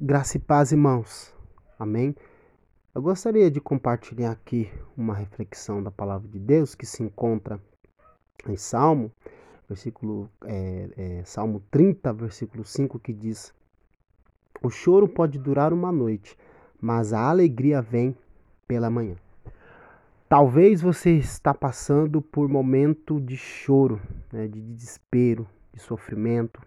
Graça e paz, irmãos. Amém. Eu gostaria de compartilhar aqui uma reflexão da palavra de Deus que se encontra em Salmo, versículo é, é, Salmo 30, versículo 5, que diz: O choro pode durar uma noite, mas a alegria vem pela manhã. Talvez você está passando por momento de choro, né, de desespero, de sofrimento,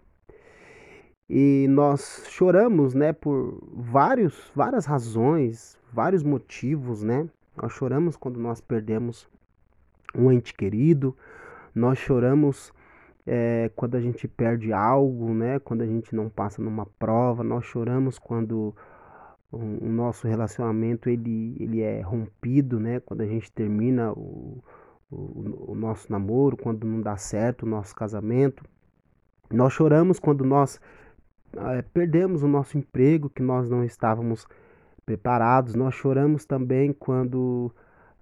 e nós choramos, né, por vários, várias razões, vários motivos, né? Nós choramos quando nós perdemos um ente querido, nós choramos é, quando a gente perde algo, né? Quando a gente não passa numa prova, nós choramos quando o, nosso relacionamento ele, ele é rompido, né? Quando a gente termina o, o, o nosso namoro, quando não dá certo o nosso casamento. Nós choramos quando nós é, perdemos o nosso emprego, que nós não estávamos preparados. Nós choramos também quando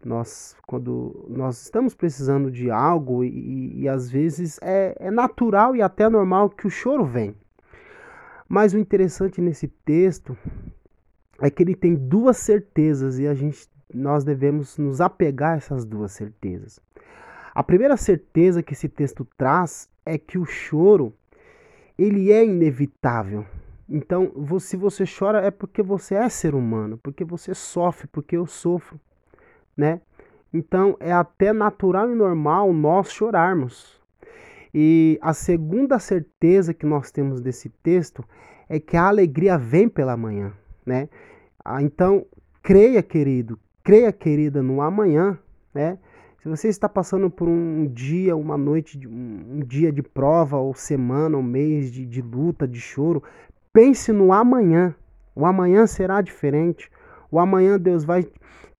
nós, quando nós estamos precisando de algo e, e às vezes é, é natural e até normal que o choro vem. Mas o interessante nesse texto é que ele tem duas certezas e a gente nós devemos nos apegar a essas duas certezas. A primeira certeza que esse texto traz é que o choro ele é inevitável. Então, se você chora é porque você é ser humano, porque você sofre, porque eu sofro, né? Então, é até natural e normal nós chorarmos. E a segunda certeza que nós temos desse texto é que a alegria vem pela manhã, né? Ah, então, creia, querido, creia, querida, no amanhã, né? Se você está passando por um dia, uma noite, um dia de prova, ou semana, ou mês de, de luta, de choro, pense no amanhã. O amanhã será diferente. O amanhã Deus vai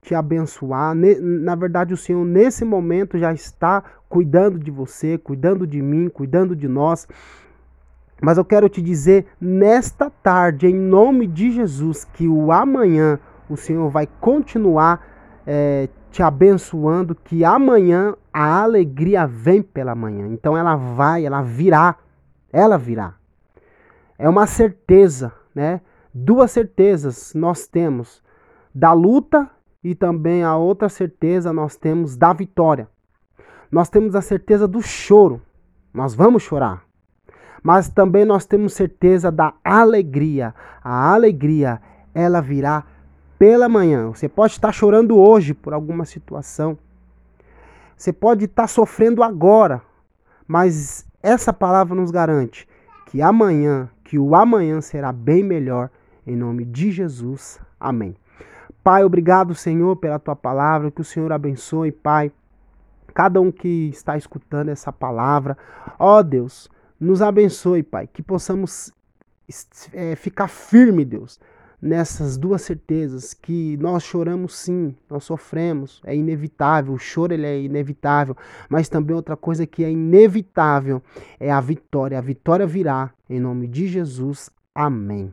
te abençoar. Na verdade, o Senhor, nesse momento, já está cuidando de você, cuidando de mim, cuidando de nós. Mas eu quero te dizer nesta tarde, em nome de Jesus, que o amanhã o Senhor vai continuar é, te abençoando que amanhã a alegria vem pela manhã. Então ela vai, ela virá, ela virá. É uma certeza, né? Duas certezas nós temos da luta e também a outra certeza nós temos da vitória. Nós temos a certeza do choro. Nós vamos chorar. Mas também nós temos certeza da alegria. A alegria, ela virá pela manhã. Você pode estar chorando hoje por alguma situação. Você pode estar sofrendo agora, mas essa palavra nos garante que amanhã, que o amanhã será bem melhor em nome de Jesus. Amém. Pai, obrigado, Senhor, pela tua palavra, que o Senhor abençoe, Pai, cada um que está escutando essa palavra. Ó Deus, nos abençoe, Pai, que possamos é, ficar firme, Deus, nessas duas certezas que nós choramos sim, nós sofremos, é inevitável, o choro ele é inevitável, mas também outra coisa que é inevitável é a vitória. A vitória virá em nome de Jesus. Amém.